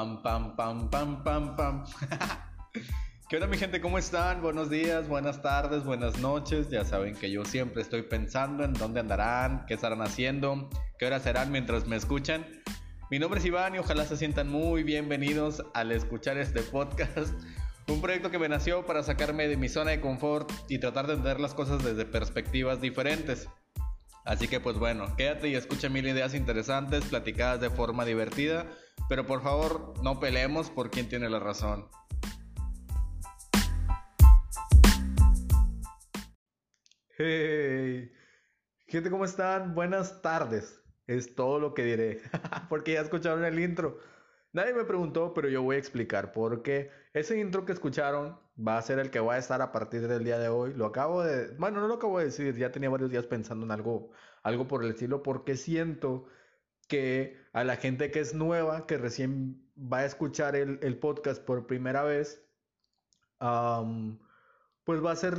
pam, pam, pam, pam, pam, pam. ¿Qué onda mi gente? ¿Cómo están? Buenos días, buenas tardes, buenas noches. Ya saben que yo siempre estoy pensando en dónde andarán, qué estarán haciendo, qué horas serán mientras me escuchan. Mi nombre es Iván y ojalá se sientan muy bienvenidos al escuchar este podcast. Un proyecto que me nació para sacarme de mi zona de confort y tratar de entender las cosas desde perspectivas diferentes. Así que pues bueno, quédate y escucha mil ideas interesantes platicadas de forma divertida, pero por favor no peleemos por quién tiene la razón. Hey, gente, ¿cómo están? Buenas tardes. Es todo lo que diré, porque ya escucharon el intro. Nadie me preguntó, pero yo voy a explicar porque ese intro que escucharon va a ser el que va a estar a partir del día de hoy. Lo acabo de, bueno, no lo acabo de decir, ya tenía varios días pensando en algo, algo por el estilo, porque siento que a la gente que es nueva, que recién va a escuchar el, podcast por primera vez, pues va a ser,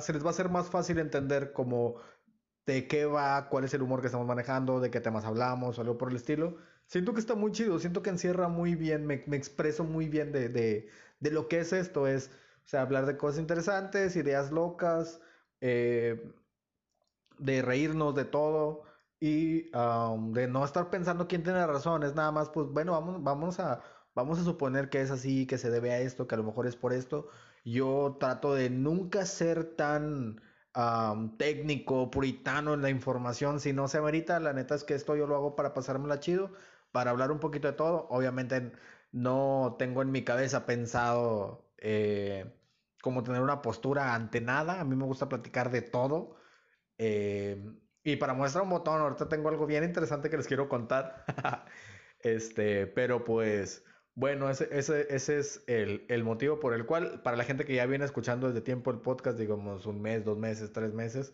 se les va a ser más fácil entender como de qué va, cuál es el humor que estamos manejando, de qué temas hablamos o algo por el estilo. Siento que está muy chido, siento que encierra muy bien, me, expreso muy bien de, de, de, lo que es esto, es, o sea, hablar de cosas interesantes, ideas locas, eh, de reírnos de todo y de no estar pensando quién tiene razón, es nada más, pues bueno, vamos, vamos, a, vamos a suponer que es así, que se debe a esto, que a lo mejor es por esto. Yo trato de nunca ser tan técnico, puritano en la información, si no se amerita, la neta es que esto yo lo hago para pasármela chido para hablar un poquito de todo. Obviamente no tengo en mi cabeza pensado eh, como tener una postura ante nada. A mí me gusta platicar de todo. Eh, y para muestra un botón, ahorita tengo algo bien interesante que les quiero contar. este, pero pues, bueno, ese, ese, ese es el, el, motivo por el cual, para la gente que ya viene escuchando desde tiempo el podcast, digamos un mes, dos meses, tres meses,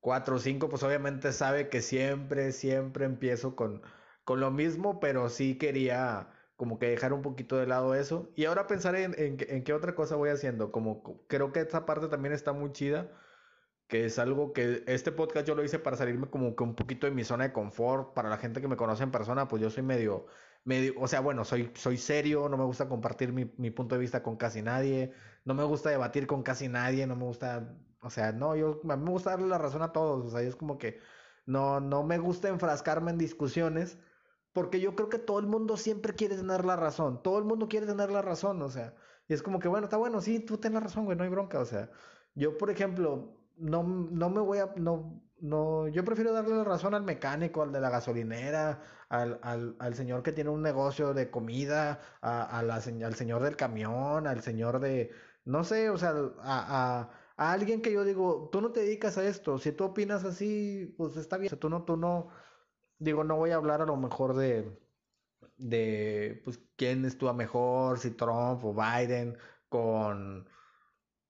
cuatro o cinco, pues obviamente sabe que siempre, siempre empiezo con con lo mismo, pero sí quería como que dejar un poquito de lado eso. Y ahora pensaré en, en, qué otra cosa voy haciendo. Como creo que esta parte también está muy chida, que es algo que este podcast yo lo hice para salirme como que un poquito de mi zona de confort. Para la gente que me conoce en persona, pues yo soy medio, medio, o sea, bueno, soy, soy serio, no me gusta compartir mi, mi punto de vista con casi nadie, no me gusta debatir con casi nadie, no me gusta, o sea, no, yo, a mí me gusta darle la razón a todos, o sea, es como que no, no me gusta enfrascarme en discusiones porque yo creo que todo el mundo siempre quiere tener la razón. Todo el mundo quiere tener la razón, o sea. Y es como que, bueno, está bueno, sí, tú tienes la razón, güey, no hay bronca. O sea, yo, por ejemplo, no, no me voy a. No, no, yo prefiero darle la razón al mecánico, al de la gasolinera, al, al, al señor que tiene un negocio de comida, a, a la, al señor del camión, al señor de. No sé, o sea, a, a, a alguien que yo digo, tú no te dedicas a esto. Si tú opinas así, pues está bien. O sea, tú no, tú no digo, no voy a hablar a lo mejor de, de, pues, quién estuvo mejor, si Trump o Biden, con,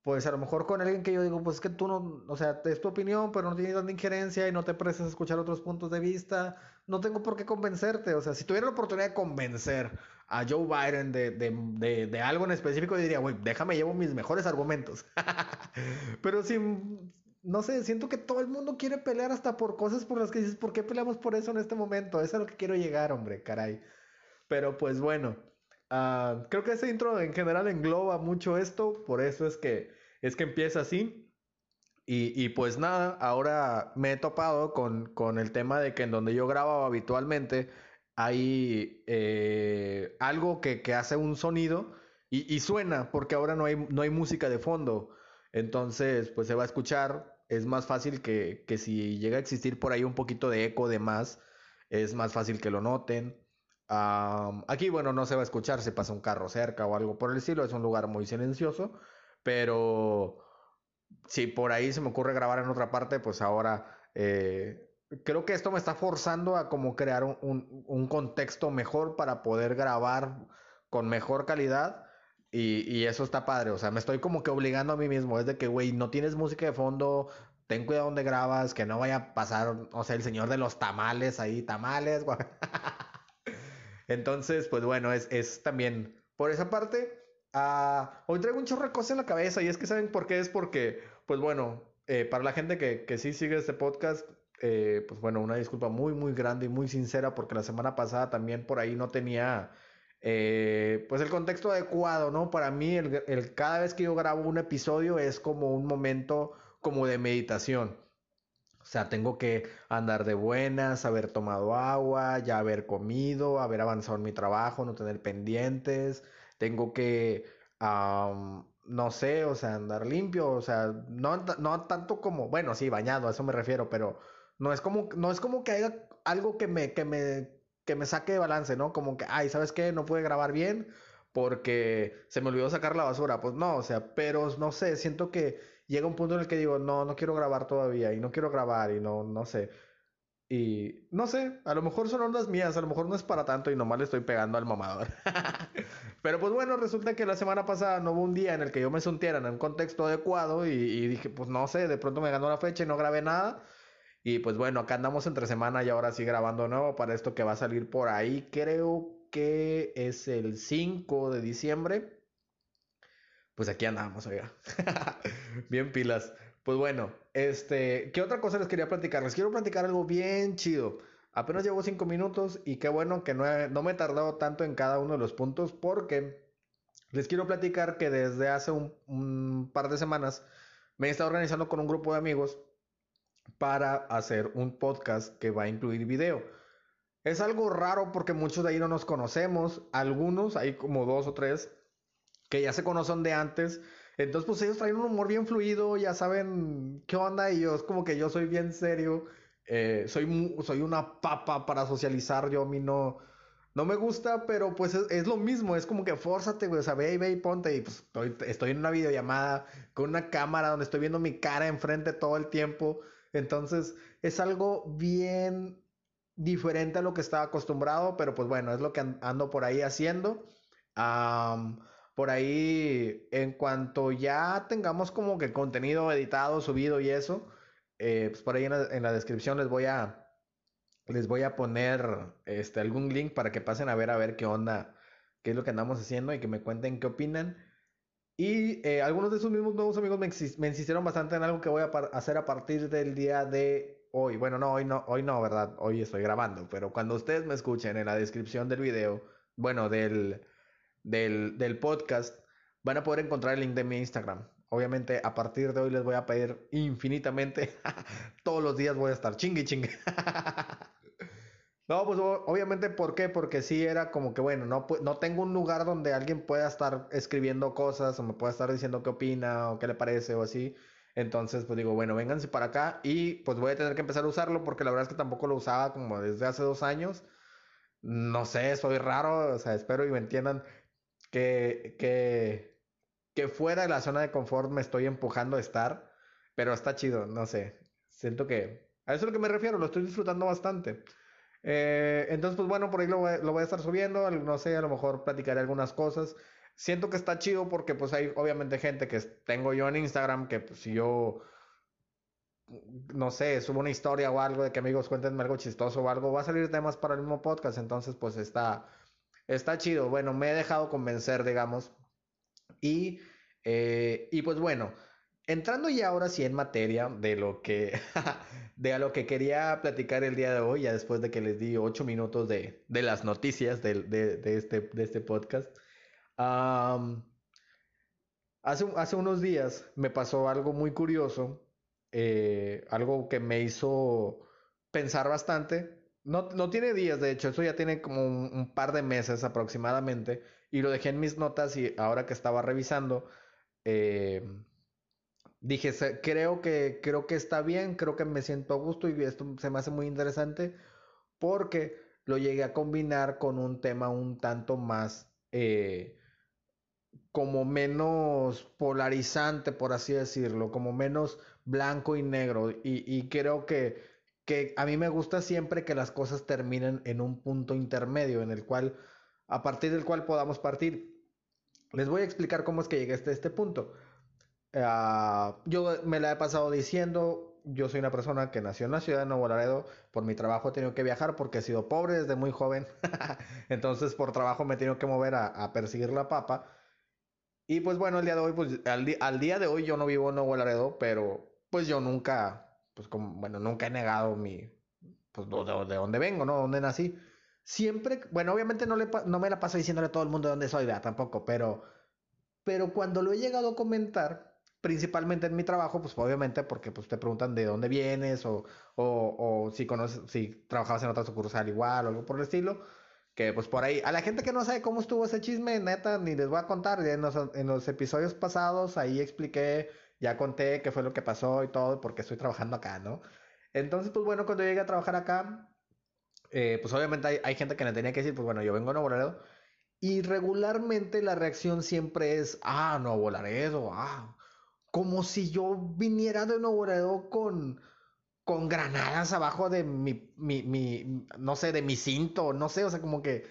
pues, a lo mejor con alguien que yo digo, pues, es que tú no, o sea, es tu opinión, pero no tienes tanta injerencia y no te prestas a escuchar otros puntos de vista, no tengo por qué convencerte, o sea, si tuviera la oportunidad de convencer a Joe Biden de, de, de, de algo en específico, diría, güey, déjame llevo mis mejores argumentos. pero si, no sé, siento que todo el mundo quiere pelear hasta por cosas por las que dices, ¿por qué peleamos por eso en este momento? Eso es a lo que quiero llegar, hombre, caray. Pero pues bueno, uh, creo que ese intro en general engloba mucho esto, por eso es que, es que empieza así. Y, y pues nada, ahora me he topado con, con, el tema de que en donde yo grababa habitualmente hay eh, algo que, que, hace un sonido y, y, suena, porque ahora no hay, no hay música de fondo. Entonces, pues se va a escuchar. Es más fácil que, que si llega a existir por ahí un poquito de eco de más, es más fácil que lo noten. Aquí, bueno, no se va a escuchar si pasa un carro cerca o algo por el estilo. Es un lugar muy silencioso. Pero si por ahí se me ocurre grabar en otra parte, pues ahora eh, creo que esto me está forzando a como crear un, contexto mejor para poder grabar con mejor calidad y, y, eso está padre, o sea, me estoy como que obligando a mí mismo, es de que, güey, no tienes música de fondo, ten cuidado donde grabas, que no vaya a pasar, o sea, el señor de los tamales ahí, tamales. Entonces, pues bueno, es, es también por esa parte. Uh, hoy traigo un chorro de cosas en la cabeza y es que saben por qué es porque, pues bueno, eh, para la gente que, que sí sigue este podcast, eh, pues bueno, una disculpa muy, muy grande y muy sincera porque la semana pasada también por ahí no tenía Eh, pues el contexto adecuado, ¿no? Para mí, el, el, cada vez que yo grabo un episodio es como un momento como de meditación. O sea, tengo que andar de buenas, haber tomado agua, ya haber comido, haber avanzado en mi trabajo, no tener pendientes. Tengo que, no sé, o sea, andar limpio, o sea, no, no tanto como, bueno, sí, bañado, a eso me refiero, pero no es como, no es como que haya algo que me, que me, que me saque de balance, ¿no? Como que, ay, ¿sabes qué? No pude grabar bien porque se me olvidó sacar la basura. Pues no, o sea, pero no sé, siento que llega un punto en el que digo, no, no quiero grabar todavía y no quiero grabar y no, no sé. Y no sé, a lo mejor son ondas mías, a lo mejor no es para tanto y nomás le estoy pegando al mamador. Pero pues bueno, resulta que la semana pasada no hubo un día en el que yo me sintiera en un contexto adecuado y, y, dije, pues no sé, de pronto me ganó la fecha y no grabé nada. Y pues bueno, acá andamos entre semana y ahora sí grabando nuevo para esto que va a salir por ahí. Creo que es el 5 de diciembre pues aquí andamos, oiga. bien pilas. Pues bueno, este, ¿qué otra cosa les quería platicar? Les quiero platicar algo bien chido. Apenas llevo cinco minutos y qué bueno que no, no me he tardado tanto en cada uno de los puntos porque les quiero platicar que desde hace un, un par de semanas me he estado organizando con un grupo de amigos para hacer un podcast que va a incluir video. Es algo raro porque muchos de ahí no nos conocemos, algunos, hay como dos o tres, que ya se conocen de antes. Entonces, pues ellos traen un humor bien fluido, ya saben qué onda y yo es como que yo soy bien serio, eh, soy, soy una papa para socializar, yo a mí no, no me gusta, pero pues es, lo mismo, es como que fórzate, güey, o sea, ve y ve y ponte y pues estoy, estoy en una videollamada con una cámara donde estoy viendo mi cara enfrente todo el tiempo, entonces es algo bien diferente a lo que estaba acostumbrado, pero pues bueno, es lo que ando por ahí haciendo. Por ahí, en cuanto ya tengamos como que contenido editado, subido y eso, eh, pues por ahí en la, descripción les voy a les voy a poner este algún link para que pasen a ver a ver qué onda, qué es lo que andamos haciendo y que me cuenten qué opinan. Y eh, algunos de sus mismos nuevos amigos me, me, insistieron bastante en algo que voy a hacer a partir del día de hoy. Bueno, no, hoy no, hoy no, ¿verdad? Hoy estoy grabando, pero cuando ustedes me escuchen en la descripción del video, bueno, del, del, podcast, van a poder encontrar el link de mi Instagram. Obviamente, a partir de hoy les voy a pedir infinitamente. Todos los días voy a estar chingue chingue. no, pues obviamente, ¿por qué? Porque sí era como que, bueno, no, no tengo un lugar donde alguien pueda estar escribiendo cosas o me pueda estar diciendo qué opina o qué le parece o así. Entonces, pues digo, bueno, vénganse para acá y pues voy a tener que empezar a usarlo porque la verdad es que tampoco lo usaba como desde hace dos años. No sé, soy raro, o sea, espero y me entiendan que, que, que fuera de la zona de confort me estoy empujando a estar, pero está chido, no sé. Siento que a eso es lo que me refiero, lo estoy disfrutando bastante. Eh, entonces, pues bueno, por ahí lo voy, lo voy, a estar subiendo, no sé, a lo mejor platicaré algunas cosas. Siento que está chido porque pues hay obviamente gente que tengo yo en Instagram que pues si yo, no sé, subo una historia o algo de que amigos cuéntenme algo chistoso o algo, va a salir temas para el mismo podcast, entonces pues está, está chido. Bueno, me he dejado convencer, digamos. Y, eh, y pues bueno, entrando ya ahora sí en materia de lo que, de a lo que quería platicar el día de hoy, ya después de que les di ocho minutos de, de las noticias de, de, este, de este podcast. hace, hace unos días me pasó algo muy curioso, eh, algo que me hizo pensar bastante no, no tiene días, de hecho, eso ya tiene como un, par de meses aproximadamente. Y lo dejé en mis notas y ahora que estaba revisando, eh, dije, creo que, creo que está bien, creo que me siento a gusto y esto se me hace muy interesante porque lo llegué a combinar con un tema un tanto más, eh, como menos polarizante, por así decirlo, como menos blanco y negro. Y, y creo que que a mí me gusta siempre que las cosas terminen en un punto intermedio en el cual, a partir del cual podamos partir. Les voy a explicar cómo es que llegué hasta este punto. Ah, yo me la he pasado diciendo, yo soy una persona que nació en la ciudad de Nuevo Laredo, por mi trabajo he tenido que viajar porque he sido pobre desde muy joven, entonces por trabajo me he tenido que mover a, perseguir la papa. Y pues bueno, el día de hoy, pues al, al día de hoy yo no vivo en Nuevo Laredo, pero pues yo nunca pues como, bueno, nunca he negado mi, pues de, de dónde vengo, ¿no? Dónde nací. siempre, bueno, obviamente no, le, no me la paso diciéndole a todo el mundo de dónde soy, ¿verdad? Tampoco, pero, pero cuando lo he llegado a comentar, principalmente en mi trabajo, pues obviamente porque pues, te preguntan de dónde vienes o, o, o si conoces, si trabajabas en otra sucursal igual o algo por el estilo, que pues por ahí, a la gente que no sabe cómo estuvo ese chisme, neta, ni les voy a contar, en los, en los episodios pasados ahí expliqué, ya conté qué fue lo que pasó y todo, porque estoy trabajando acá, ¿no? Entonces, pues bueno, cuando llegué a trabajar acá, eh, pues obviamente hay, gente que me tenía que decir, pues bueno, yo vengo a Nuevo Laredo. Y regularmente la reacción siempre es, ah, Nuevo Laredo, ah. Como si yo viniera de Nuevo Laredo con, con granadas abajo de mi, mi, mi, no sé, de mi cinto, no sé, o sea, como que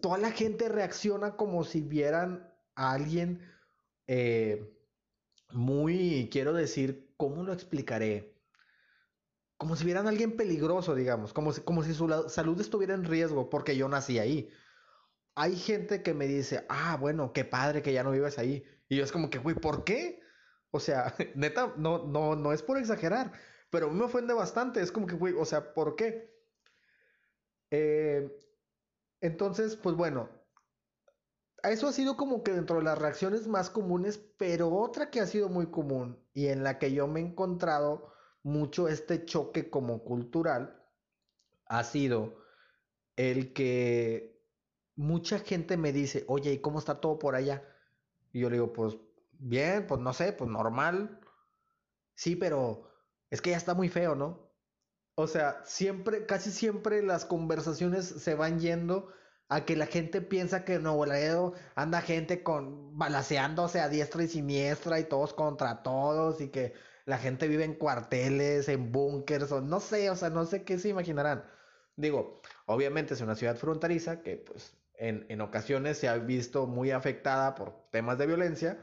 toda la gente reacciona como si vieran a alguien eh, muy, quiero decir, ¿cómo lo explicaré? como si vieran a alguien peligroso, digamos, como si, como si su salud estuviera en riesgo porque yo nací ahí. Hay gente que me dice, ah, bueno, qué padre que ya no vives ahí. Y yo es como que, güey, ¿por qué? O sea, neta, no, no, no es por exagerar, pero me ofende bastante. Es como que, güey, o sea, ¿por qué? Eh, entonces, pues bueno, eso ha sido como que dentro de las reacciones más comunes, pero otra que ha sido muy común y en la que yo me he encontrado mucho este choque como cultural ha sido el que mucha gente me dice, oye, ¿y cómo está todo por allá? Y yo le digo, pues bien, pues no sé, pues normal. Sí, pero es que ya está muy feo, ¿no? O sea, siempre, casi siempre las conversaciones se van yendo a que la gente piensa que en Nuevo Laredo anda gente con balaseándose a diestra y siniestra y todos contra todos y que la gente vive en cuarteles, en búnkers, o no sé, o sea, no sé qué se imaginarán. Digo, obviamente es una ciudad fronteriza que pues en, en ocasiones se ha visto muy afectada por temas de violencia,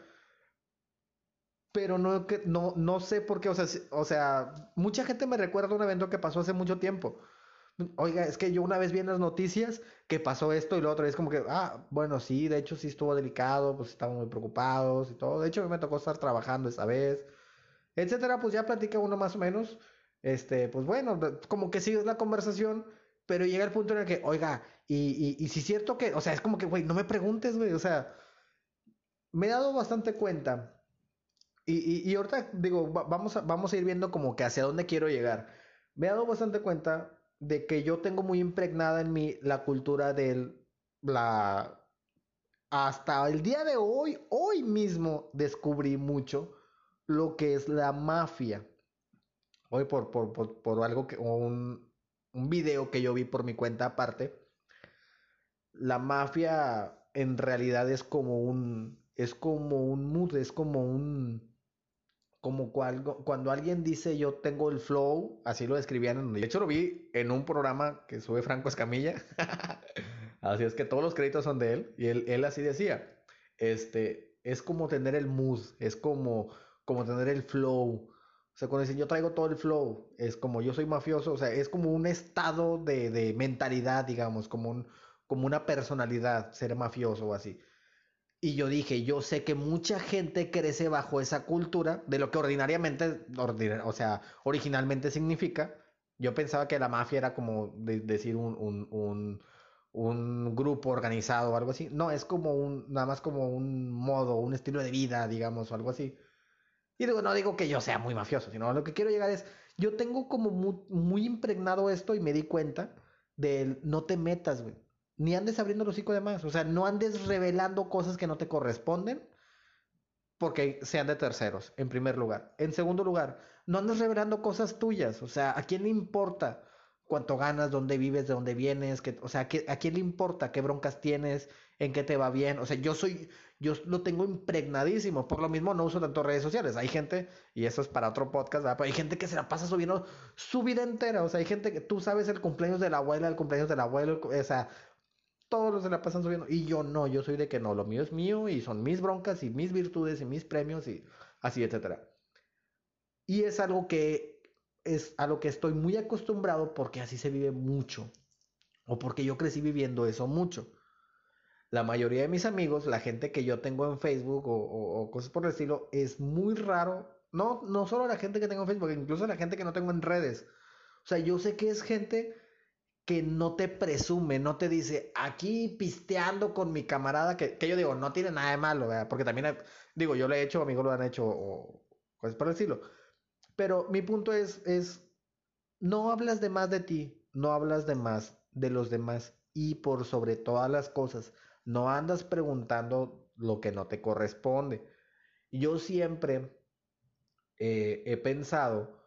pero no, no, no sé por qué, o sea, o sea, mucha gente me recuerda un evento que pasó hace mucho tiempo. Oiga, es que yo una vez vi en las noticias que pasó esto y lo otro, y es como que, ah, bueno, sí, de hecho sí estuvo delicado, pues estaban muy preocupados y todo. De hecho, me tocó estar trabajando esa vez etcétera, pues ya platica uno más o menos. Este, pues bueno, como que sigues la conversación, pero llega el punto en el que, oiga, y, y, si es cierto que, o sea, es como que, güey, no me preguntes, güey, o sea, me he dado bastante cuenta. Y, y, ahorita digo, vamos a, vamos a ir viendo como que hacia dónde quiero llegar. Me he dado bastante cuenta de que yo tengo muy impregnada en mí la cultura del, la, hasta el día de hoy, hoy mismo descubrí mucho lo que es la mafia. Hoy por, por, por, algo que, un, un video que yo vi por mi cuenta aparte, la mafia en realidad es como un, es como un mood, es como un, como cuando, cuando alguien dice yo tengo el flow, así lo describían, de hecho lo vi en un programa que sube Franco Escamilla, así es que todos los créditos son de él, y él, él así decía, este, es como tener el mood, es como como tener el flow. O sea, cuando dicen yo traigo todo el flow, es como yo soy mafioso, o sea, es como un estado de, de mentalidad, digamos, como, un, como una personalidad, ser mafioso o así. Y yo dije, yo sé que mucha gente crece bajo esa cultura de lo que ordinariamente, o sea, originalmente significa. Yo pensaba que la mafia era como decir un, un, un, un, grupo organizado o algo así. No, es como un, nada más como un modo, un estilo de vida, digamos, o algo así. Y digo, no digo que yo sea muy mafioso, sino lo que quiero llegar es, yo tengo como muy, impregnado esto y me di cuenta de no te metas, güey. Ni andes abriendo el hocico de más. O sea, no andes revelando cosas que no te corresponden porque sean de terceros, en primer lugar. En segundo lugar, no andes revelando cosas tuyas. O sea, ¿a quién le importa cuánto ganas, dónde vives, de dónde vienes? o sea, ¿a quién le importa qué broncas tienes, en qué te va bien? O sea, yo soy, yo lo tengo impregnadísimo. Por lo mismo no uso tanto redes sociales. Hay gente, y eso es para otro podcast, Pero hay gente que se la pasa subiendo su vida entera. O sea, hay gente que tú sabes el cumpleaños de la abuela, el cumpleaños del abuelo, o sea, todos se la pasan subiendo. Y yo no, yo soy de que no, lo mío es mío y son mis broncas y mis virtudes y mis premios y así, etcétera. Y es algo que es a lo que estoy muy acostumbrado porque así se vive mucho. O porque yo crecí viviendo eso mucho la mayoría de mis amigos, la gente que yo tengo en Facebook o, cosas por el estilo, es muy raro. No, no solo la gente que tengo en Facebook, incluso la gente que no tengo en redes. O sea, yo sé que es gente que no te presume, no te dice, aquí pisteando con mi camarada, que, que yo digo, no tiene nada de malo. Porque también, digo, yo lo he hecho, amigos lo han hecho, o cosas por decirlo. Pero mi punto es, es, no hablas de más de ti, no hablas de más de los demás y por sobre todas las cosas, no andas preguntando lo que no te corresponde. Yo siempre eh, he pensado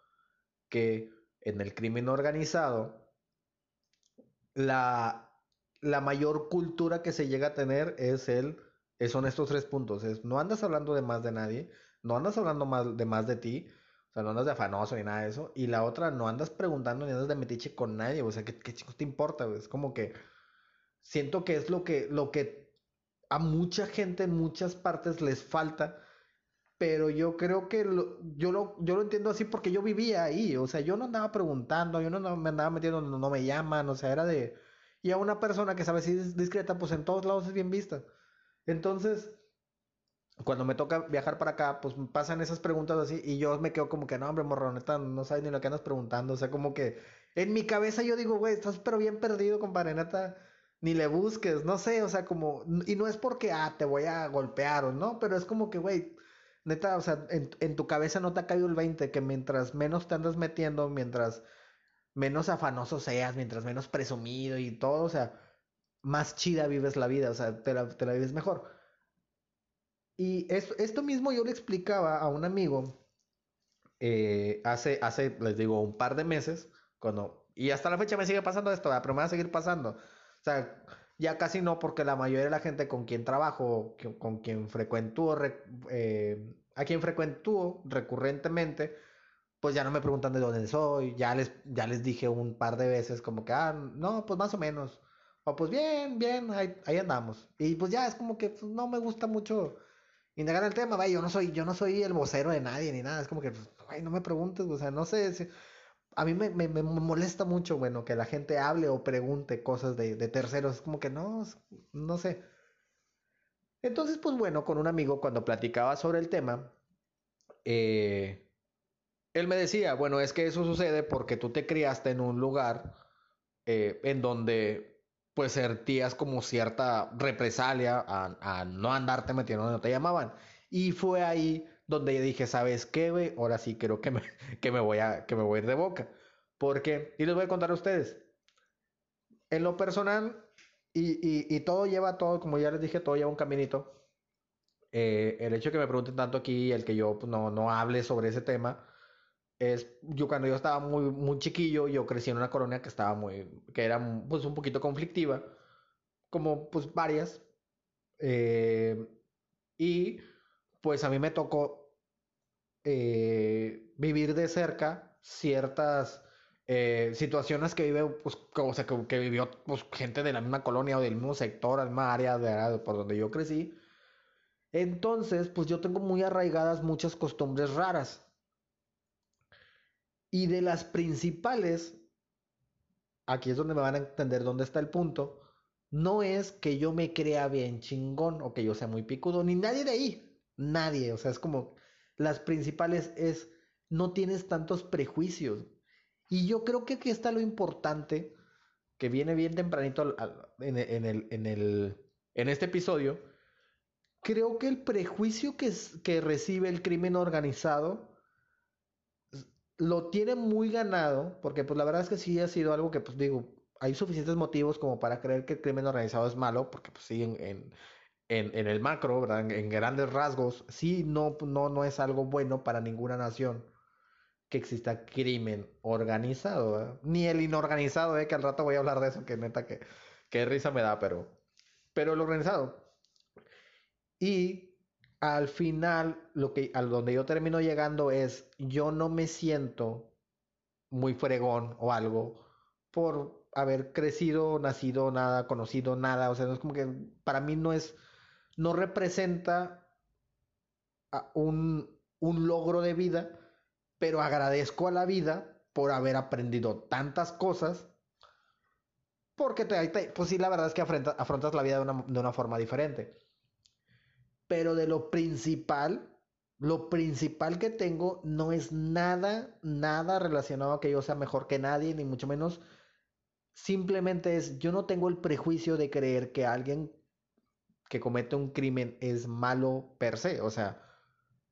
que en el crimen organizado, la, la mayor cultura que se llega a tener es el, son estos tres puntos. Es, no andas hablando de más de nadie, no andas hablando más, de más de ti, o sea, no andas de afanoso ni nada de eso. Y la otra, no andas preguntando ni andas de metiche con nadie, o sea, ¿qué, qué chicos te importa? Es como que siento que es lo que, lo que a mucha gente en muchas partes les falta. Pero yo creo que yo, lo, yo lo entiendo así porque yo vivía ahí. O sea, yo no andaba preguntando, yo no me andaba metiendo, no, no me llaman, o sea, era de... Y a una persona que sabe si es discreta, pues en todos lados es bien vista. Entonces, cuando me toca viajar para acá, pues pasan esas preguntas así y yo me quedo como que, no, hombre, morroneta, no sabes ni lo que andas preguntando. O sea, como que en mi cabeza yo digo, güey, estás pero bien perdido, compadre, neta, ni le busques, no sé, o sea, como, y no es porque, ah, te voy a golpear o no, pero es como que, güey, neta, o sea, en, en tu cabeza no te ha caído el 20, que mientras menos te andas metiendo, mientras menos afanoso seas, mientras menos presumido y todo, o sea, más chida vives la vida, o sea, te la, te la vives mejor. Y esto, mismo yo le explicaba a un amigo eh, hace, hace, les digo, un par de meses, cuando, y hasta la fecha me sigue pasando esto, pero me va a seguir pasando. O sea, ya casi no, porque la mayoría de la gente con quien trabajo, con quien frecuentúo, eh, a quien frecuentúo recurrentemente, pues ya no me preguntan de dónde soy, ya les, ya les dije un par de veces como que, ah, no, pues más o menos. O pues bien, bien, ahí, ahí andamos. Y pues ya es como que pues, no me gusta mucho indagar el tema, vaya, yo no soy, yo no soy el vocero de nadie ni nada, es como que, pues, no me preguntes, o sea, no sé, a mí me, me, me, molesta mucho, bueno, que la gente hable o pregunte cosas de, de terceros, como que no, no sé. Entonces, pues bueno, con un amigo cuando platicaba sobre el tema, eh, él me decía, bueno, es que eso sucede porque tú te criaste en un lugar eh, en donde pues sentías como cierta represalia a, no andarte metiendo donde te llamaban. Y fue ahí donde yo dije, ¿sabes qué, güey? Ahora sí creo que me, que me, voy a, que me voy a ir de boca. Porque, y les voy a contar a ustedes, en lo personal, y, todo lleva todo, como ya les dije, todo lleva un caminito. Eh, el hecho que me pregunten tanto aquí, el que yo pues, no, no hable sobre ese tema, es yo cuando yo estaba muy muy chiquillo yo crecí en una colonia que estaba muy que era pues un poquito conflictiva como pues varias eh, y pues a mí me tocó eh, vivir de cerca ciertas eh, situaciones que vive pues o sea que, vivió pues gente de la misma colonia o del mismo sector la misma área de, por donde yo crecí. Entonces pues yo tengo muy arraigadas muchas costumbres raras. Y de las principales, aquí es donde me van a entender dónde está el punto, no es que yo me crea bien chingón o que yo sea muy picudo, ni nadie de ahí, nadie, o sea, es como las principales es no tienes tantos prejuicios. Y yo creo que aquí está lo importante, que viene bien tempranito en, el, en, el, en este episodio. Creo que el prejuicio que, que recibe el crimen organizado lo tiene muy ganado, porque pues la verdad es que sí ha sido algo que pues digo, hay suficientes motivos como para creer que el crimen organizado es malo, porque pues sí, en, en, en, el macro, ¿verdad? En, grandes rasgos, sí, no, no, no es algo bueno para ninguna nación que exista crimen organizado, ni el inorganizado, ¿eh? que al rato voy a hablar de eso, que neta que, que risa me da, pero, pero el organizado. Y al final, lo que, a donde yo termino llegando es, yo no me siento muy fregón o algo por haber crecido, nacido, nada, conocido, nada. O sea, no es como que para mí no es, no representa un, un logro de vida, pero agradezco a la vida por haber aprendido tantas cosas. Porque te, pues sí, la verdad es que afrontas la vida de una, de una forma diferente pero de lo principal, lo principal que tengo no es nada, nada relacionado a que yo sea mejor que nadie, ni mucho menos Simplemente es, yo no tengo el prejuicio de creer que alguien que comete un crimen es malo per se, o sea,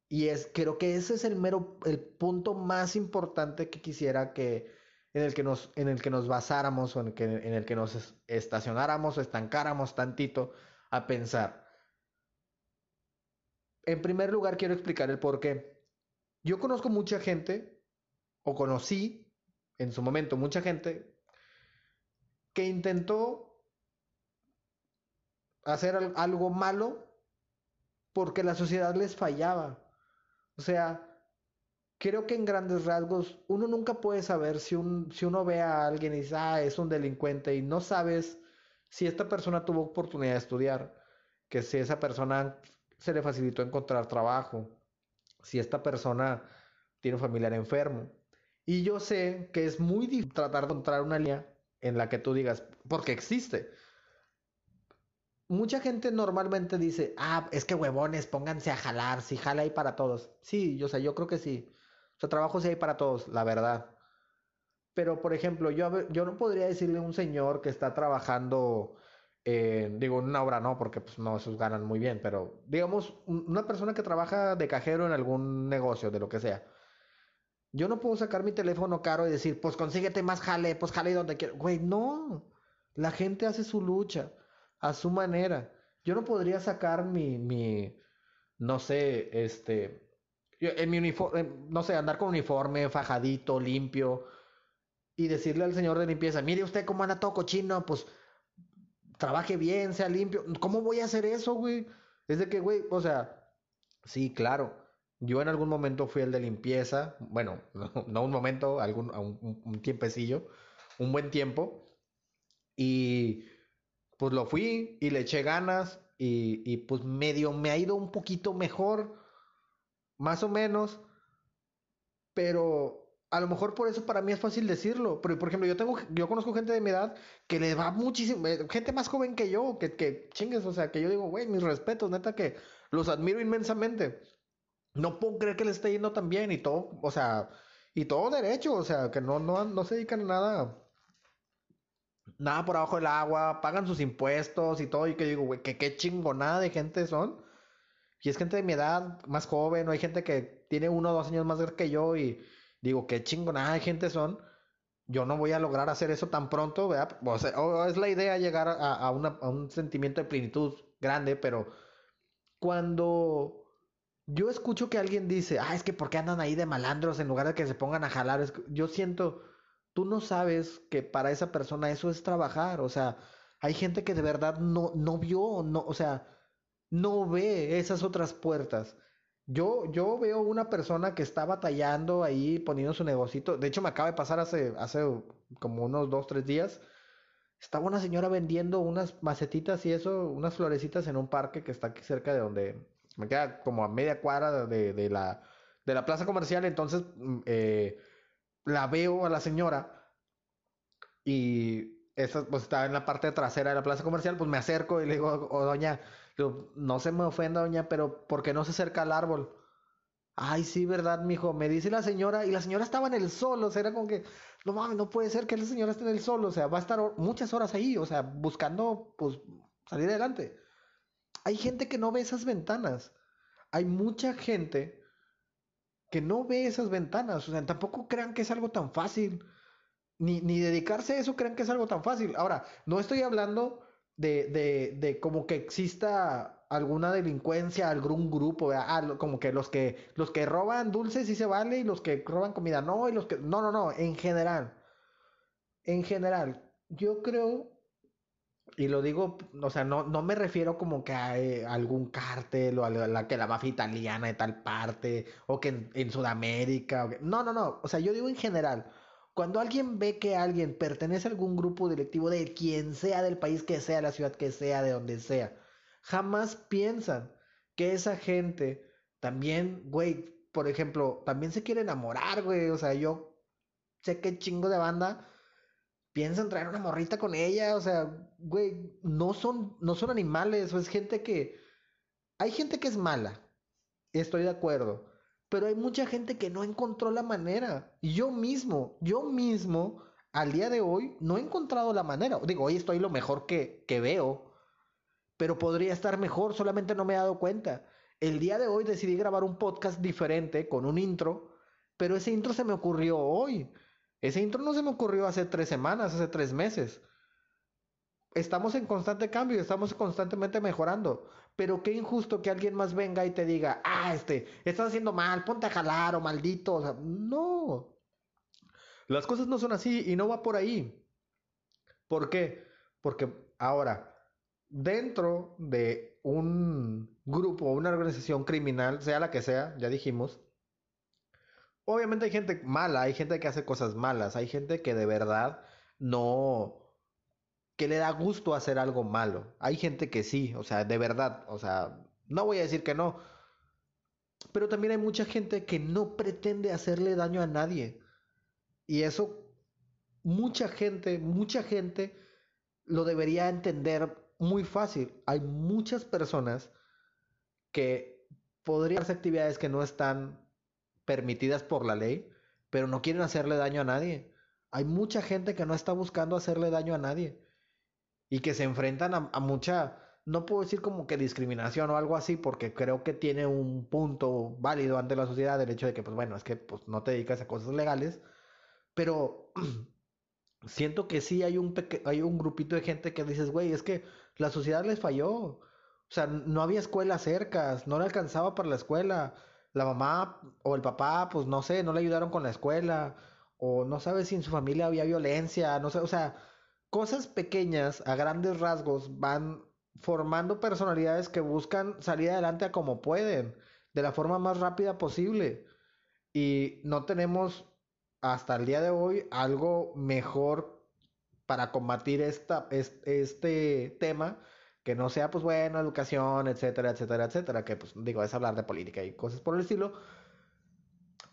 y es, creo que ese es el mero, el punto más importante que quisiera que, en el que nos, en el que nos basáramos o en el que, en el que nos estacionáramos o estancáramos tantito a pensar. En primer lugar, quiero explicar el por qué. Yo conozco mucha gente, o conocí en su momento mucha gente, que intentó hacer algo malo porque la sociedad les fallaba. O sea, creo que en grandes rasgos uno nunca puede saber si, un, si uno ve a alguien y dice, ah, es un delincuente y no sabes si esta persona tuvo oportunidad de estudiar, que si esa persona se le facilitó encontrar trabajo, si esta persona tiene un familiar enfermo. Y yo sé que es muy difícil tratar de encontrar una línea en la que tú digas, porque existe. Mucha gente normalmente dice, ah, es que huevones, pónganse a jalar, si jala ahí para todos. Sí, yo, o sea, yo creo que sí. O sea, trabajo sí hay para todos, la verdad. Pero, por ejemplo, yo, yo no podría decirle a un señor que está trabajando, digo, en una obra no, porque pues no, esos ganan muy bien, pero digamos, una persona que trabaja de cajero en algún negocio, de lo que sea. Yo no puedo sacar mi teléfono caro y decir, pues consíguete más jale, pues jale donde quieras. Güey, no. La gente hace su lucha a su manera. Yo no podría sacar mi, mi no sé, este, en mi uniforme, no sé, andar con uniforme, fajadito, limpio, y decirle al señor de limpieza, mire usted cómo anda todo cochino, pues trabaje bien, sea limpio. ¿Cómo voy a hacer eso, güey? Es de que, güey, o sea, sí, claro yo en algún momento fui el de limpieza, bueno, no, un momento, algún, un, un, tiempecillo, un buen tiempo, y pues lo fui y le eché ganas y, y pues medio me ha ido un poquito mejor, más o menos, pero a lo mejor por eso para mí es fácil decirlo. Pero, por ejemplo, yo tengo, yo conozco gente de mi edad que le va muchísimo, eh, gente más joven que yo, que, chingues, o sea, que yo digo, güey, mis respetos, neta que los admiro inmensamente no puedo creer que le esté yendo tan bien y todo, o sea, y todo derecho, o sea, que no, no, no se dedican a nada, nada por abajo del agua, pagan sus impuestos y todo, y que digo, güey, que qué chingonada de gente son. Y es gente de mi edad, más joven, o hay gente que tiene uno o dos años más que yo, y digo, qué chingonada de gente son. Yo no voy a lograr hacer eso tan pronto, ¿verdad? O sea, es la idea llegar a, a un sentimiento de plenitud grande, pero cuando yo escucho que alguien dice, ah, es que ¿por qué andan ahí de malandros en lugar de que se pongan a jalar? Yo siento, tú no sabes que para esa persona eso es trabajar, o sea, hay gente que de verdad no, no vio, no, o sea, no ve esas otras puertas. Yo, yo veo una persona que está batallando ahí poniendo su negocito. De hecho, me acaba de pasar hace, hace como unos dos, tres días. Estaba una señora vendiendo unas macetitas y eso, unas florecitas en un parque que está aquí cerca de donde, me queda como a media cuadra de, de la, de la plaza comercial, entonces mm, eh, la veo a la señora y esa pues está en la parte trasera de la plaza comercial, pues me acerco y le digo, oh, doña, no se me ofenda, doña, pero ¿por qué no se acerca al árbol? Ay, sí, verdad, mijo, me dice la señora, y la señora estaba en el sol, o sea, era como que, no mames, no puede ser que la señora esté en el sol, o sea, va a estar muchas horas ahí, o sea, buscando, pues, salir adelante hay gente que no ve esas ventanas. Hay mucha gente que no ve esas ventanas. O sea, tampoco crean que es algo tan fácil. Ni, ni dedicarse a eso crean que es algo tan fácil. Ahora, no estoy hablando de, de, de como que exista alguna delincuencia, algún grupo, ah, como que los que los que roban dulces sí se vale y los que roban comida no, y los que no, no, no, en general. En general, yo creo y lo digo, o sea, no, no me refiero como que a, eh, algún cártel o a la, que la mafia italiana de tal parte o que en, Sudamérica. No, no, no. O sea, yo digo en general. Cuando alguien ve que alguien pertenece a algún grupo directivo de quien sea del país que sea, la ciudad que sea, de donde sea, jamás piensan que esa gente también, güey, por ejemplo, también se quiere enamorar, güey. O sea, yo sé que chingo de banda piensan traer una morrita con ella, o sea, güey, no son, no son animales, o es gente que, hay gente que es mala, estoy de acuerdo, pero hay mucha gente que no encontró la manera. Yo mismo, yo mismo al día de hoy no he encontrado la manera. Digo, hoy estoy lo mejor que, que veo, pero podría estar mejor, solamente no me he dado cuenta. El día de hoy decidí grabar un podcast diferente con un intro, pero ese intro se me ocurrió hoy. Ese intro no se me ocurrió hace tres semanas, hace tres meses. Estamos en constante cambio, estamos constantemente mejorando. Pero qué injusto que alguien más venga y te diga, ah, este, estás haciendo mal, ponte a jalar o maldito. No. Las cosas no son así y no va por ahí. ¿Por qué? Porque ahora, dentro de un grupo o una organización criminal, sea la que sea, ya dijimos, obviamente hay gente mala, hay gente que hace cosas malas, hay gente que de verdad no que le da gusto hacer algo malo. Hay gente que sí, o sea, de verdad, o sea, no voy a decir que no, pero también hay mucha gente que no pretende hacerle daño a nadie. Y eso mucha gente, mucha gente lo debería entender muy fácil. Hay muchas personas que podrían hacer actividades que no están permitidas por la ley, pero no quieren hacerle daño a nadie. Hay mucha gente que no está buscando hacerle daño a nadie y que se enfrentan a, mucha, no puedo decir como que discriminación o algo así, porque creo que tiene un punto válido ante la sociedad el hecho de que, pues bueno, es que pues, no te dedicas a cosas legales, pero siento que sí hay un, hay un grupito de gente que dices, güey, es que la sociedad les falló. O sea, no había escuelas cercas, no le alcanzaba para la escuela. La mamá o el papá, pues no sé, no le ayudaron con la escuela. O no sabe si en su familia había violencia, no sé, o sea, cosas pequeñas a grandes rasgos van formando personalidades que buscan salir adelante a como pueden, de la forma más rápida posible. Y no tenemos hasta el día de hoy algo mejor para combatir esta, este, tema que no sea, pues bueno, educación, etcétera, etcétera, etcétera, que pues digo, es hablar de política y cosas por el estilo.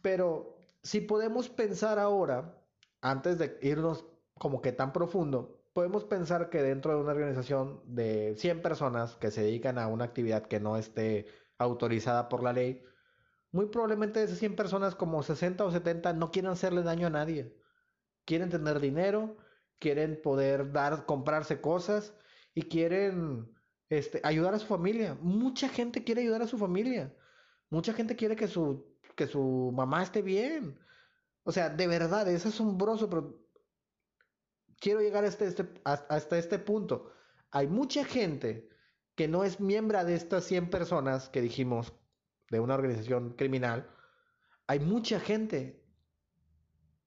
Pero si podemos pensar ahora, antes de irnos como que tan profundo, podemos pensar que dentro de una organización de 100 personas que se dedican a una actividad que no esté autorizada por la ley, muy probablemente esas 100 personas como 60 o 70 no quieren hacerle daño a nadie. Quieren tener dinero, quieren poder dar, comprarse cosas y quieren este, ayudar a su familia. Mucha gente quiere ayudar a su familia. Mucha gente quiere que su, que su mamá esté bien. O sea, de verdad, es asombroso, pero quiero llegar hasta este, hasta este punto. Hay mucha gente que no es miembro de estas 100 personas que dijimos de una organización criminal. Hay mucha gente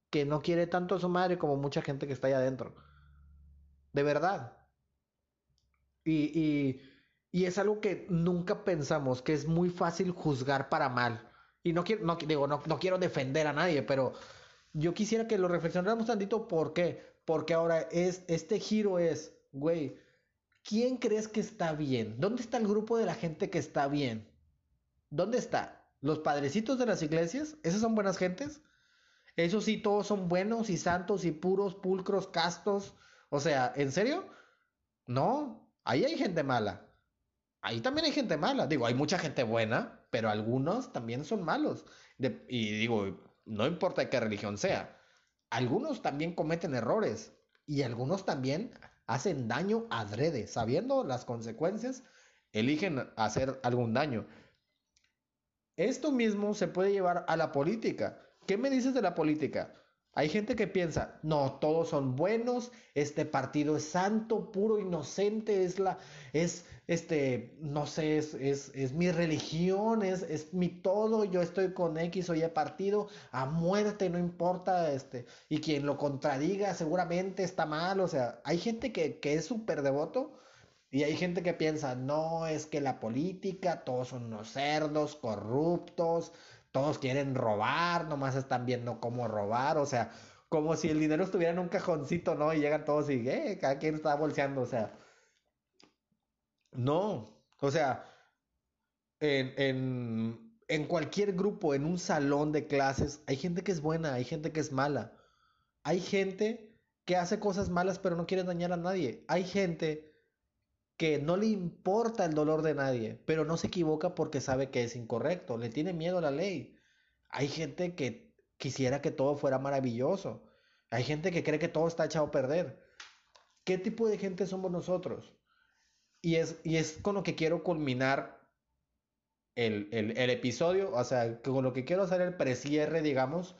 que no quiere tanto a su madre como mucha gente que está ahí adentro. De verdad. Y, y, y es algo que nunca pensamos, que es muy fácil juzgar para mal. Y no quiero, no, digo, no, no quiero defender a nadie, pero yo quisiera que lo reflexionáramos tantito. ¿Por qué? Porque ahora es, este giro es, güey, ¿quién crees que está bien? ¿Dónde está el grupo de la gente que está bien? ¿Dónde está? ¿Los padrecitos de las iglesias? ¿Esas son buenas gentes? Eso sí, todos son buenos y santos y puros, pulcros, castos. O sea, ¿en serio? No, ahí hay gente mala. Ahí también hay gente mala. Digo, hay mucha gente buena, pero algunos también son malos. y digo, no importa qué religión sea algunos también cometen errores y algunos también hacen daño adrede, sabiendo las consecuencias, eligen hacer algún daño. Esto mismo se puede llevar a la política. ¿Qué me dices de la política? Hay gente que piensa, no, todos son buenos, este partido es santo, puro, inocente, es la, es, este, no sé, es, es, mi religión, es, es mi todo, yo estoy con X o Y partido, a muerte, no importa, este, y quien lo contradiga seguramente está mal, o sea, hay gente que, que es súper devoto, y hay gente que piensa, no, es que la política, todos son unos cerdos, corruptos, todos quieren robar, nomás están viendo cómo robar, o sea, como si el dinero estuviera en un cajoncito, ¿no? Y llegan todos y, eh, cada quien está bolseando, o sea, no, o sea, en, en, en cualquier grupo, en un salón de clases, hay gente que es buena, hay gente que es mala, hay gente que hace cosas malas pero no quiere dañar a nadie, hay gente que no le importa el dolor de nadie, pero no se equivoca porque sabe que es incorrecto, le tiene miedo a la ley. Hay gente que quisiera que todo fuera maravilloso. Hay gente que cree que todo está echado a perder. ¿Qué tipo de gente somos nosotros? Y es, y es con lo que quiero culminar el, el, episodio, o sea, con lo que quiero hacer el precierre, digamos,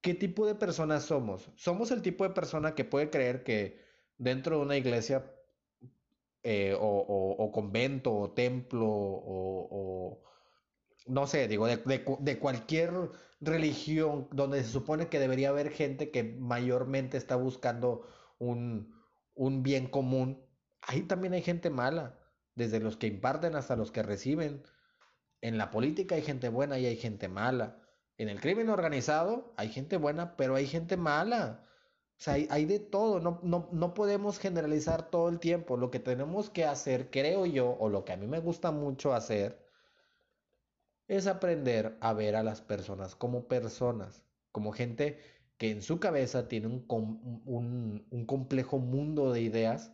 ¿qué tipo de personas somos? Somos el tipo de persona que puede creer que dentro de una iglesia eh, o, convento o templo o, no sé, digo, de, de, cualquier religión donde se supone que debería haber gente que mayormente está buscando un, un bien común, ahí también hay gente mala, desde los que imparten hasta los que reciben. En la política hay gente buena y hay gente mala. En el crimen organizado hay gente buena, pero hay gente mala. Sea, hay, de todo. No, no, no, podemos generalizar todo el tiempo. Lo que tenemos que hacer, creo yo, o lo que a mí me gusta mucho hacer, es aprender a ver a las personas como personas, como gente que en su cabeza tiene un, un, un complejo mundo de ideas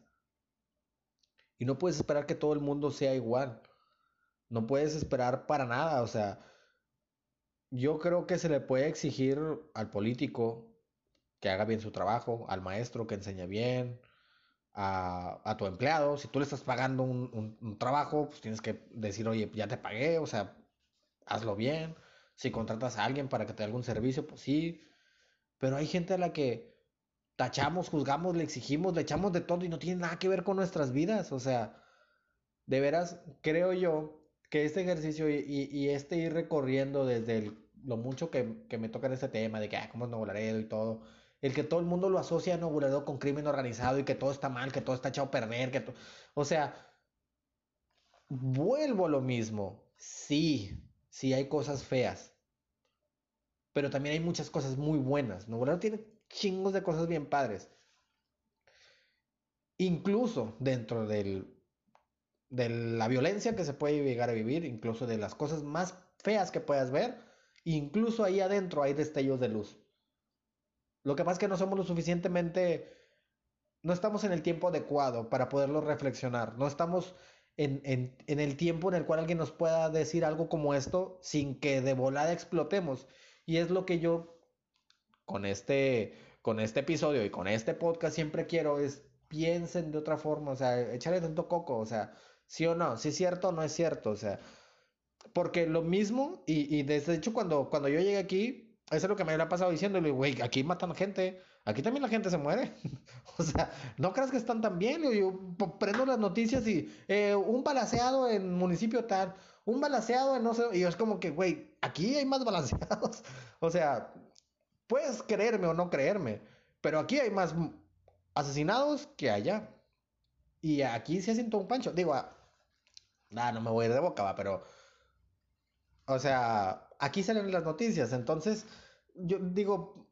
y no puedes esperar que todo el mundo sea igual. No puedes esperar para nada. O sea, yo creo que se le puede exigir al político que haga bien su trabajo, al maestro que enseñe bien, a, a tu empleado. Si tú le estás pagando un, un, trabajo, pues tienes que decir, oye, ya te pagué, o sea, hazlo bien. Si contratas a alguien para que te dé algún servicio, pues sí. Pero hay gente a la que tachamos, juzgamos, le exigimos, le echamos de todo y no tiene nada que ver con nuestras vidas. O sea, de veras, creo yo que este ejercicio y, este ir recorriendo desde lo mucho que, me toca en este tema de que, ah, cómo es Nuevo Laredo y todo, el que todo el mundo lo asocia a Laredo con crimen organizado y que todo está mal, que todo está echado a perder, que o sea, vuelvo a lo mismo. Sí, sí hay cosas feas, pero también hay muchas cosas muy buenas. Nuevo tiene chingos de cosas bien padres. Incluso dentro del, de la violencia que se puede llegar a vivir, incluso de las cosas más feas que puedas ver, incluso ahí adentro hay destellos de luz. Lo que pasa es que no somos lo suficientemente, no estamos en el tiempo adecuado para poderlo reflexionar, no estamos en, en, el tiempo en el cual alguien nos pueda decir algo como esto sin que de volada explotemos. Y es lo que yo con este, con este episodio y con este podcast siempre quiero es piensen de otra forma, o sea, echarle tanto coco, o sea, sí o no, si es cierto o no es cierto, o sea, porque lo mismo, y, y desde hecho cuando, cuando yo llegué aquí, eso es lo que me había pasado diciendo, güey, aquí matan gente, aquí también la gente se muere, o sea, no creas que están tan bien, yo, yo prendo las noticias y eh, un balaseado en municipio tal, un balaseado en no sé, y es como que, güey, aquí hay más balaseados, o sea, Puedes creerme o no creerme, pero aquí hay más asesinados que allá. Y aquí se siento un pancho. Digo, ah, nada, no me voy a ir de boca, va, pero. O sea, aquí salen las noticias. Entonces, yo digo,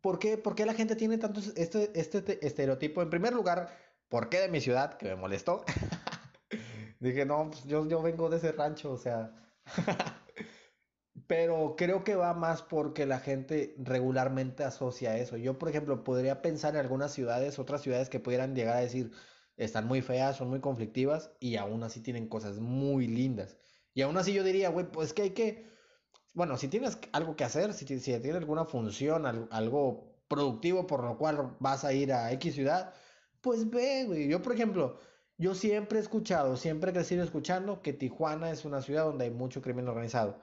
¿por qué, por qué la gente tiene tanto este, este estereotipo? En primer lugar, ¿por qué de mi ciudad? Que me molestó. Dije, no, pues yo, yo vengo de ese rancho, o sea. Pero creo que va más porque la gente regularmente asocia eso. Yo, por ejemplo, podría pensar en algunas ciudades, otras ciudades que pudieran llegar a decir, están muy feas, son muy conflictivas y aún así tienen cosas muy lindas. Y aún así yo diría, güey, pues que hay que, bueno, si tienes algo que hacer, si, tienes alguna función, algo, productivo por lo cual vas a ir a X ciudad, pues ve, güey. Yo, por ejemplo, yo siempre he escuchado, siempre he crecido escuchando que Tijuana es una ciudad donde hay mucho crimen organizado.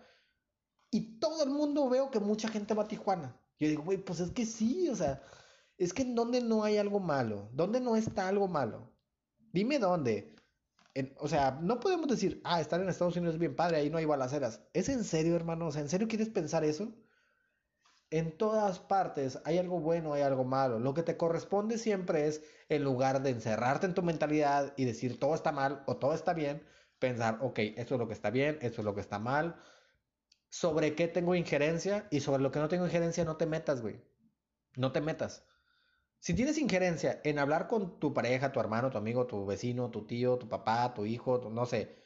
Y todo el mundo veo que mucha gente va a Tijuana. Yo digo, güey, pues es que sí, o sea, es que en donde no hay algo malo, donde no está algo malo. Dime dónde. O sea, no podemos decir, ah, estar en Estados Unidos es bien padre, ahí no hay balaceras. ¿Es en serio, hermano? O sea, ¿en serio quieres pensar eso? En todas partes hay algo bueno, hay algo malo. Lo que te corresponde siempre es, en lugar de encerrarte en tu mentalidad y decir todo está mal o todo está bien, pensar, ok, esto es lo que está bien, esto es lo que está mal, sobre qué tengo injerencia y sobre lo que no tengo injerencia no te metas, güey. No te metas. Si tienes injerencia en hablar con tu pareja, tu hermano, tu amigo, tu vecino, tu tío, tu papá, tu hijo, no sé,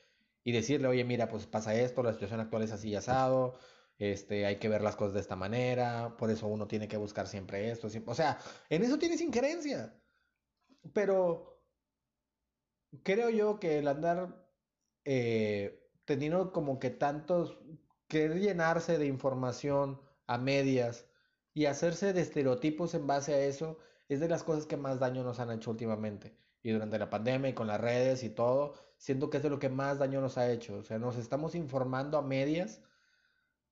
y decirle, oye, mira, pues pasa esto, la situación actual es así y asado, este, hay que ver las cosas de esta manera, por eso uno tiene que buscar siempre esto, o sea, en eso tienes injerencia. Pero creo yo que el andar eh, teniendo como que tantos querer llenarse de información a medias Y hacerse de estereotipos en base a eso es de las cosas que más daño nos han hecho últimamente. Y durante la pandemia y con las redes y todo, siento que es de lo que más daño nos ha hecho. O sea, nos estamos informando a medias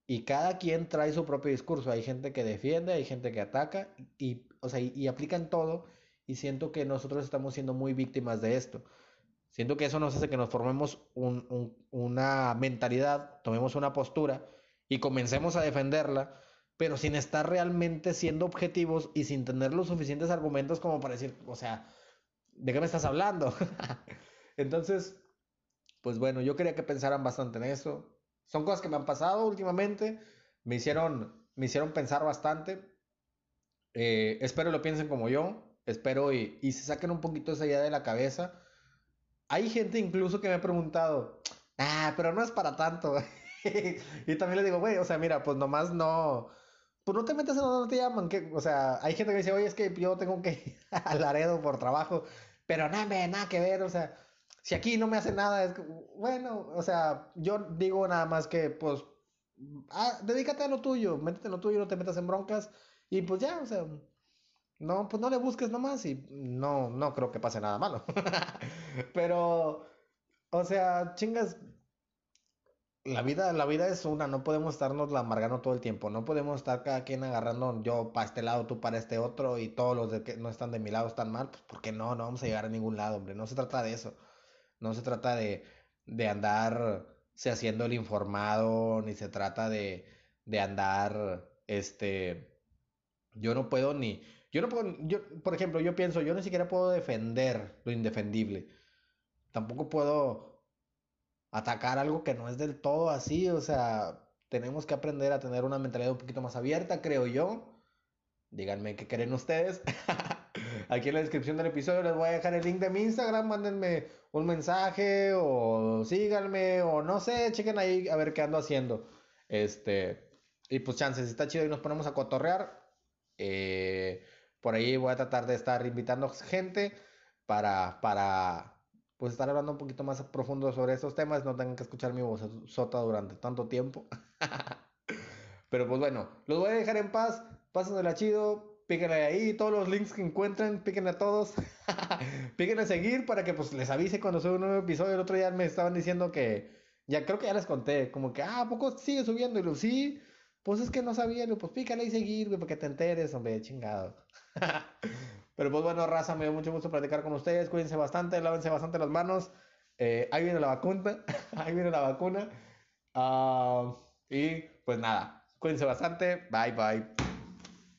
y cada quien trae su propio discurso. Hay gente que defiende, hay gente que ataca y, o sea, y, aplican todo. Y siento que nosotros estamos siendo muy víctimas de esto. Siento que eso nos hace que nos formemos una mentalidad, tomemos una postura y comencemos a defenderla, pero sin estar realmente siendo objetivos y sin tener los suficientes argumentos como para decir, o sea, ¿de qué me estás hablando? Entonces, pues bueno, yo quería que pensaran bastante en eso. Son cosas que me han pasado últimamente, me hicieron, me hicieron pensar bastante. Eh, espero lo piensen como yo, espero y, y se saquen un poquito esa idea de la cabeza. Hay gente incluso que me ha preguntado, ah, pero no es para tanto. y también le digo, güey, o sea, mira, pues nomás no, pues no te metas en donde te llaman. Que, o sea, hay gente que dice, oye, es que yo tengo que ir al Laredo por trabajo, pero nada, nada que ver, o sea, si aquí no me hace nada, es bueno, o sea, yo digo nada más que, pues, ah, dedícate a lo tuyo, métete en lo tuyo, no te metas en broncas, y pues ya, o sea, no, pues no le busques nomás y no, no creo que pase nada malo. Pero, o sea, chingas, la vida, la vida es una, no podemos estarnos la amargando todo el tiempo, no podemos estar cada quien agarrando yo para este lado, tú para este otro y todos los de que no están de mi lado están mal, pues porque no, no vamos a llegar a ningún lado, hombre, no se trata de eso. No se trata de, de andar se haciendo el informado, ni se trata de, de andar, este, yo no puedo ni, yo no puedo, yo, por ejemplo, yo pienso, yo ni siquiera puedo defender lo indefendible. Tampoco puedo atacar algo que no es del todo así, o sea, tenemos que aprender a tener una mentalidad un poquito más abierta, creo yo. Díganme qué creen ustedes. Aquí en la descripción del episodio les voy a dejar el link de mi Instagram. Mándenme un mensaje o síganme o no sé, chequen ahí a ver qué ando haciendo. Este, y pues chances, está chido y nos ponemos a cotorrear. Eh, por ahí voy a tratar de estar invitando gente para, para pues estar hablando un poquito más profundo sobre estos temas. No tengan que escuchar mi voz sota durante tanto tiempo. Pero pues bueno, los voy a dejar en paz. Pásenla chido píquenle ahí, todos los links que encuentren, píquenle a todos, píquenle a seguir para que pues les avise cuando sube un nuevo episodio. El otro día me estaban diciendo que, ya creo que ya les conté, como que, ah, ¿a poco sigue subiendo? Y lo sí, pues es que no sabía, pues pícale y seguir, güey, para que te enteres, hombre, chingado. Pero pues bueno, raza, me dio mucho gusto platicar con ustedes, cuídense bastante, lávense bastante las manos. Eh, ahí viene la vacuna, ahí viene la vacuna. Ah, y pues nada, cuídense bastante, bye bye.